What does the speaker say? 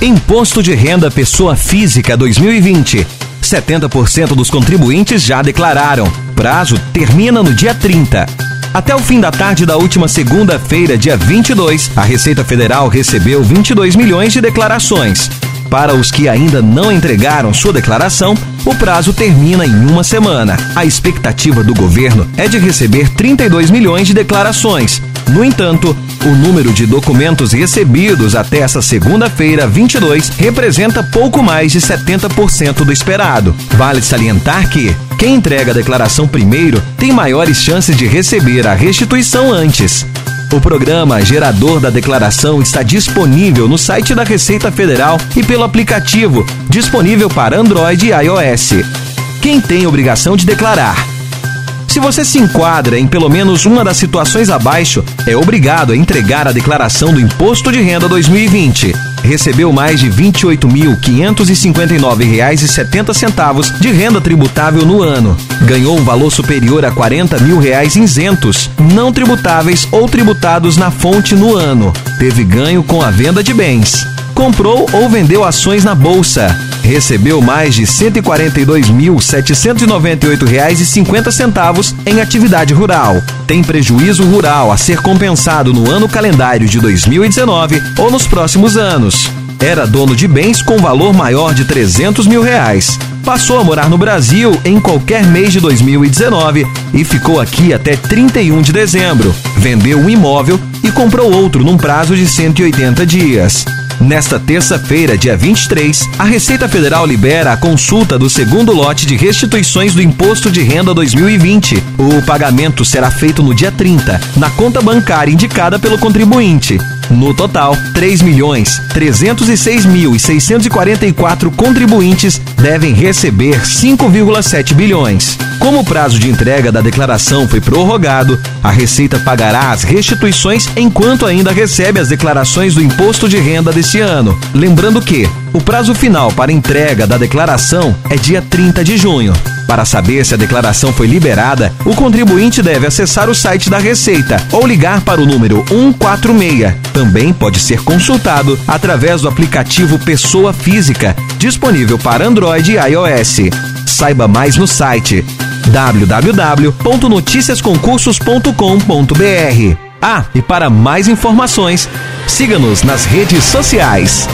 Imposto de Renda Pessoa Física 2020. 70% dos contribuintes já declararam. Prazo termina no dia 30. Até o fim da tarde da última segunda-feira, dia 22, a Receita Federal recebeu 22 milhões de declarações. Para os que ainda não entregaram sua declaração, o prazo termina em uma semana. A expectativa do governo é de receber 32 milhões de declarações. No entanto, o número de documentos recebidos até essa segunda-feira, 22, representa pouco mais de 70% do esperado. Vale salientar que quem entrega a declaração primeiro tem maiores chances de receber a restituição antes. O programa Gerador da Declaração está disponível no site da Receita Federal e pelo aplicativo, disponível para Android e iOS. Quem tem obrigação de declarar? Se você se enquadra em pelo menos uma das situações abaixo, é obrigado a entregar a declaração do Imposto de Renda 2020. Recebeu mais de R$ 28.559,70 de renda tributável no ano. Ganhou um valor superior a 40 mil reais isentos, não tributáveis ou tributados na fonte no ano. Teve ganho com a venda de bens comprou ou vendeu ações na bolsa. Recebeu mais de R$ 142.798,50 em atividade rural. Tem prejuízo rural a ser compensado no ano calendário de 2019 ou nos próximos anos. Era dono de bens com valor maior de 300 mil reais. Passou a morar no Brasil em qualquer mês de 2019 e ficou aqui até 31 de dezembro. Vendeu um imóvel e comprou outro num prazo de 180 dias. Nesta terça-feira, dia 23, a Receita Federal libera a consulta do segundo lote de restituições do Imposto de Renda 2020. O pagamento será feito no dia 30, na conta bancária indicada pelo contribuinte. No total, 3 milhões 306 mil e 644 contribuintes devem receber 5,7 bilhões. Como o prazo de entrega da declaração foi prorrogado, a Receita pagará as restituições enquanto ainda recebe as declarações do imposto de renda desse ano. Lembrando que o prazo final para entrega da declaração é dia 30 de junho. Para saber se a declaração foi liberada, o contribuinte deve acessar o site da Receita ou ligar para o número 146. Também pode ser consultado através do aplicativo Pessoa Física, disponível para Android e iOS. Saiba mais no site www.noticiasconcursos.com.br. Ah, e para mais informações, siga-nos nas redes sociais.